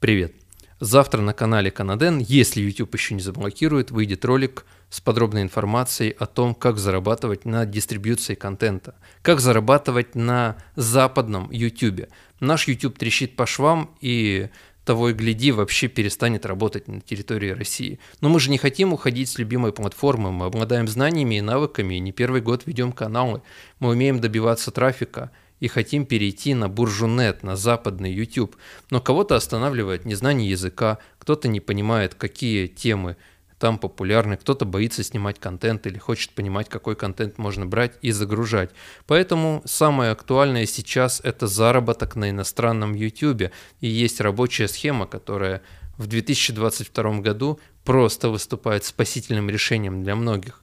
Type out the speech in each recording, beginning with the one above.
Привет! Завтра на канале Канаден, если YouTube еще не заблокирует, выйдет ролик с подробной информацией о том, как зарабатывать на дистрибьюции контента, как зарабатывать на западном YouTube. Наш YouTube трещит по швам и того и гляди, вообще перестанет работать на территории России. Но мы же не хотим уходить с любимой платформы, мы обладаем знаниями и навыками, и не первый год ведем каналы, мы умеем добиваться трафика, и хотим перейти на буржунет, на западный YouTube. Но кого-то останавливает незнание языка, кто-то не понимает, какие темы там популярны, кто-то боится снимать контент или хочет понимать, какой контент можно брать и загружать. Поэтому самое актуальное сейчас это заработок на иностранном YouTube. И есть рабочая схема, которая в 2022 году просто выступает спасительным решением для многих.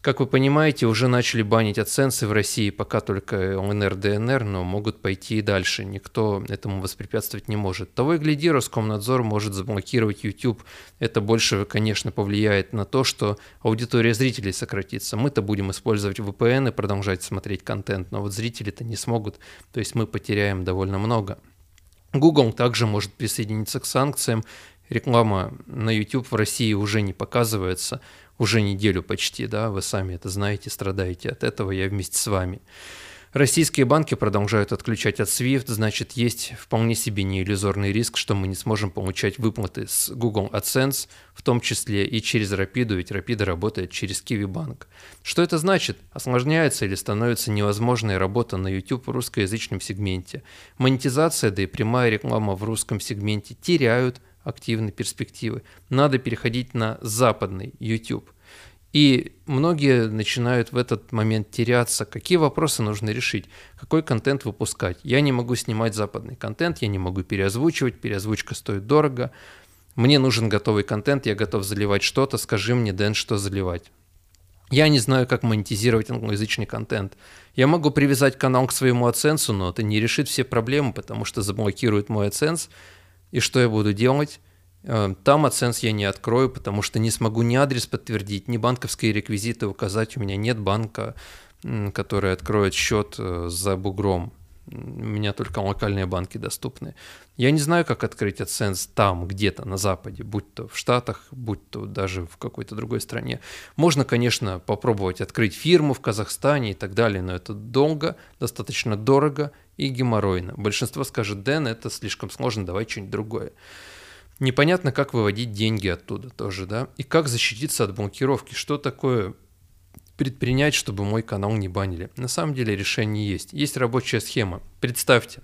Как вы понимаете, уже начали банить AdSense в России, пока только ЛНР, ДНР, но могут пойти и дальше. Никто этому воспрепятствовать не может. Того и гляди, Роскомнадзор может заблокировать YouTube. Это больше, конечно, повлияет на то, что аудитория зрителей сократится. Мы-то будем использовать VPN и продолжать смотреть контент, но вот зрители-то не смогут. То есть мы потеряем довольно много. Google также может присоединиться к санкциям. Реклама на YouTube в России уже не показывается уже неделю почти, да, вы сами это знаете, страдаете от этого, я вместе с вами. Российские банки продолжают отключать от SWIFT, значит, есть вполне себе неиллюзорный риск, что мы не сможем получать выплаты с Google AdSense, в том числе и через Rapido, ведь Rapido работает через Kiwi Bank. Что это значит? Осложняется или становится невозможной работа на YouTube в русскоязычном сегменте. Монетизация, да и прямая реклама в русском сегменте теряют активные перспективы. Надо переходить на западный YouTube. И многие начинают в этот момент теряться. Какие вопросы нужно решить? Какой контент выпускать? Я не могу снимать западный контент, я не могу переозвучивать, переозвучка стоит дорого. Мне нужен готовый контент, я готов заливать что-то, скажи мне, Дэн, что заливать. Я не знаю, как монетизировать англоязычный контент. Я могу привязать канал к своему AdSense, но это не решит все проблемы, потому что заблокирует мой AdSense, и что я буду делать? Э, там AdSense я не открою, потому что не смогу ни адрес подтвердить, ни банковские реквизиты указать. У меня нет банка, который откроет счет э, за бугром. У меня только локальные банки доступны. Я не знаю, как открыть AdSense там, где-то на Западе, будь то в Штатах, будь то даже в какой-то другой стране. Можно, конечно, попробовать открыть фирму в Казахстане и так далее, но это долго, достаточно дорого и геморройно. Большинство скажет, Дэн, это слишком сложно, давай что-нибудь другое. Непонятно, как выводить деньги оттуда тоже, да, и как защититься от блокировки, что такое предпринять, чтобы мой канал не банили. На самом деле решение есть. Есть рабочая схема. Представьте,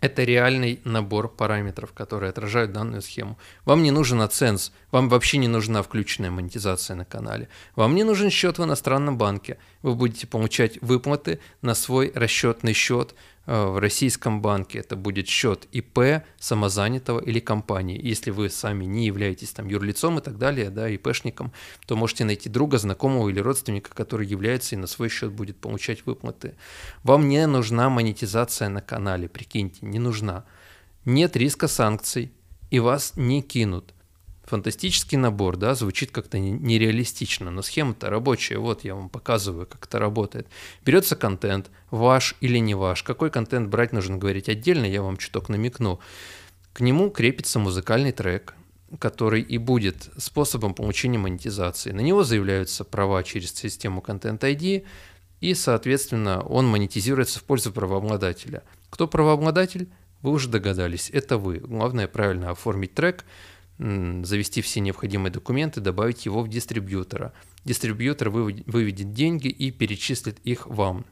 это реальный набор параметров, которые отражают данную схему. Вам не нужен AdSense, вам вообще не нужна включенная монетизация на канале. Вам не нужен счет в иностранном банке. Вы будете получать выплаты на свой расчетный счет Э, в российском банке это будет счет ИП, самозанятого или компании. Если вы сами не являетесь там юрлицом и так далее, да, ИПшником, то можете найти друга, знакомого или родственника, который является и на свой счет будет получать выплаты. Вам не нужна монетизация на канале, прикиньте, не нужна. Нет риска санкций, и вас не кинут. Фантастический набор, да, звучит как-то нереалистично, но схема-то рабочая, вот я вам показываю, как это работает. Берется контент, ваш или не ваш, какой контент брать нужно говорить отдельно, я вам чуток намекну. К нему крепится музыкальный трек, который и будет способом получения монетизации. На него заявляются права через систему Content ID, и, соответственно, он монетизируется в пользу правообладателя. Кто правообладатель? Вы уже догадались, это вы. Главное правильно оформить трек – завести все необходимые документы, добавить его в дистрибьютора. Дистрибьютор выведет деньги и перечислит их вам.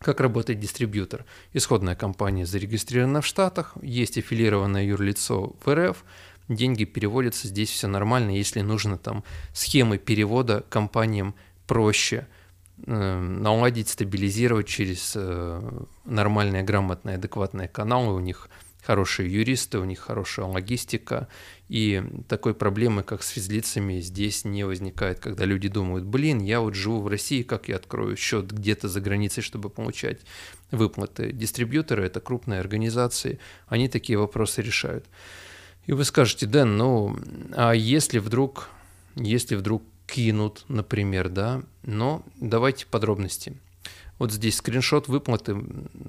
Как работает дистрибьютор? Исходная компания зарегистрирована в Штатах, есть аффилированное юрлицо в РФ, деньги переводятся, здесь все нормально, если нужно там схемы перевода компаниям проще э, наладить, стабилизировать через э, нормальные, грамотные, адекватные каналы у них – хорошие юристы, у них хорошая логистика, и такой проблемы, как с физлицами, здесь не возникает, когда люди думают, блин, я вот живу в России, как я открою счет где-то за границей, чтобы получать выплаты. Дистрибьюторы – это крупные организации, они такие вопросы решают. И вы скажете, Дэн, ну, а если вдруг, если вдруг кинут, например, да, но давайте подробности – вот здесь скриншот выплаты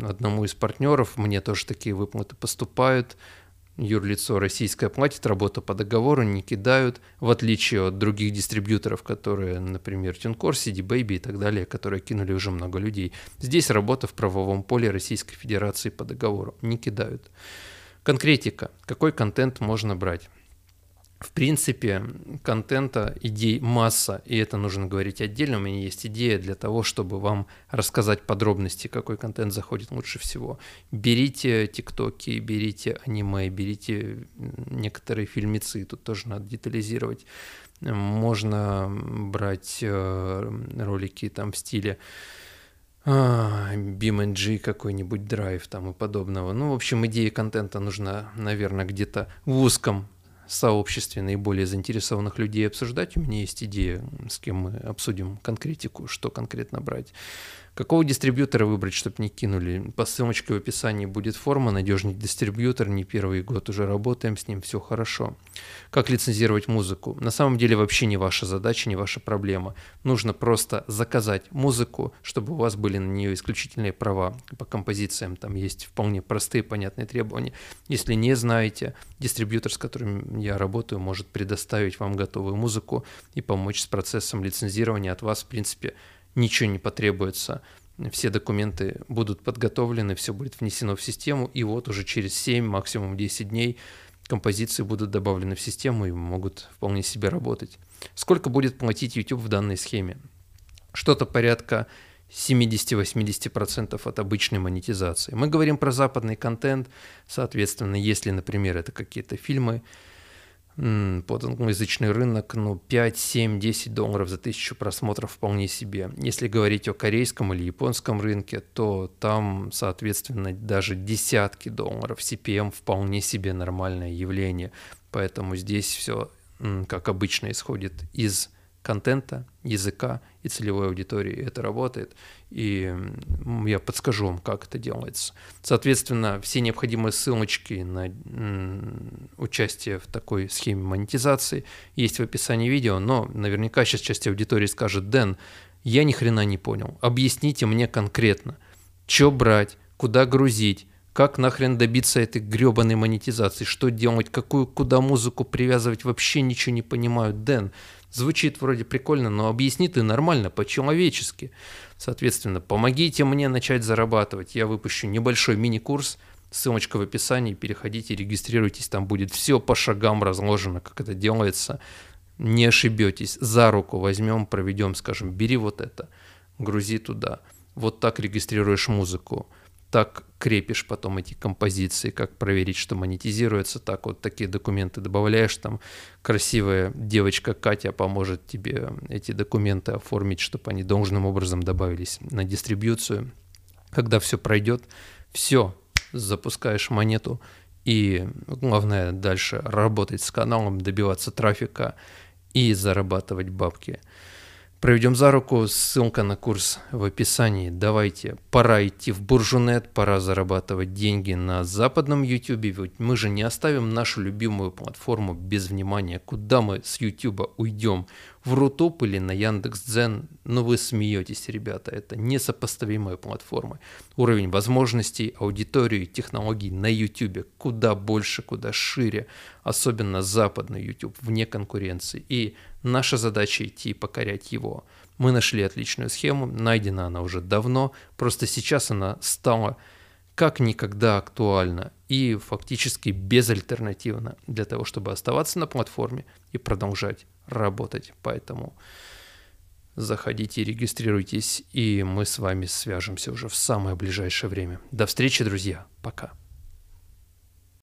одному из партнеров. Мне тоже такие выплаты поступают. юрлицо российское платит, работа по договору, не кидают, в отличие от других дистрибьюторов, которые, например, TuneCore, CD Baby и так далее, которые кинули уже много людей. Здесь работа в правовом поле Российской Федерации по договору, не кидают. Конкретика. Какой контент можно брать? В принципе, контента, идей масса, и это нужно говорить отдельно. У меня есть идея для того, чтобы вам рассказать подробности, какой контент заходит лучше всего. Берите тиктоки, берите аниме, берите некоторые фильмецы, тут тоже надо детализировать. Можно брать э, ролики там в стиле BeamNG какой-нибудь драйв там и подобного. Ну, в общем, идея контента нужна, наверное, где-то в узком сообществе наиболее заинтересованных людей обсуждать. У меня есть идея, с кем мы обсудим конкретику, что конкретно брать. Какого дистрибьютора выбрать, чтобы не кинули? По ссылочке в описании будет форма, надежный дистрибьютор, не первый год уже работаем с ним, все хорошо. Как лицензировать музыку? На самом деле вообще не ваша задача, не ваша проблема. Нужно просто заказать музыку, чтобы у вас были на нее исключительные права по композициям. Там есть вполне простые, понятные требования. Если не знаете, дистрибьютор, с которым я работаю, может предоставить вам готовую музыку и помочь с процессом лицензирования от вас, в принципе, ничего не потребуется. Все документы будут подготовлены, все будет внесено в систему, и вот уже через 7, максимум 10 дней композиции будут добавлены в систему и могут вполне себе работать. Сколько будет платить YouTube в данной схеме? Что-то порядка 70-80% от обычной монетизации. Мы говорим про западный контент, соответственно, если, например, это какие-то фильмы, под англоязычный рынок, ну, 5, 7, 10 долларов за тысячу просмотров вполне себе. Если говорить о корейском или японском рынке, то там, соответственно, даже десятки долларов CPM вполне себе нормальное явление. Поэтому здесь все, как обычно, исходит из контента, языка и целевой аудитории. Это работает, и я подскажу вам, как это делается. Соответственно, все необходимые ссылочки на участие в такой схеме монетизации есть в описании видео, но наверняка сейчас часть аудитории скажет, Дэн, я ни хрена не понял, объясните мне конкретно, что брать, куда грузить, как нахрен добиться этой гребаной монетизации? Что делать? Какую, куда музыку привязывать? Вообще ничего не понимаю. Дэн, звучит вроде прикольно, но объясни ты нормально, по-человечески. Соответственно, помогите мне начать зарабатывать. Я выпущу небольшой мини-курс, ссылочка в описании, переходите, регистрируйтесь, там будет все по шагам разложено, как это делается. Не ошибетесь, за руку возьмем, проведем, скажем, бери вот это, грузи туда. Вот так регистрируешь музыку так крепишь потом эти композиции, как проверить, что монетизируется, так вот такие документы добавляешь, там красивая девочка Катя поможет тебе эти документы оформить, чтобы они должным образом добавились на дистрибьюцию. Когда все пройдет, все, запускаешь монету, и главное дальше работать с каналом, добиваться трафика и зарабатывать бабки. Проведем за руку, ссылка на курс в описании. Давайте, пора идти в Буржунет, пора зарабатывать деньги на западном YouTube, ведь мы же не оставим нашу любимую платформу без внимания. Куда мы с YouTube уйдем? В Рутуб или на Яндекс.Дзен? Ну вы смеетесь, ребята, это несопоставимые платформы. Уровень возможностей, аудитории, технологий на YouTube куда больше, куда шире, особенно западный YouTube, вне конкуренции. И Наша задача идти покорять его. Мы нашли отличную схему, найдена она уже давно, просто сейчас она стала как никогда актуальна и фактически безальтернативна для того, чтобы оставаться на платформе и продолжать работать. Поэтому заходите, регистрируйтесь, и мы с вами свяжемся уже в самое ближайшее время. До встречи, друзья. Пока.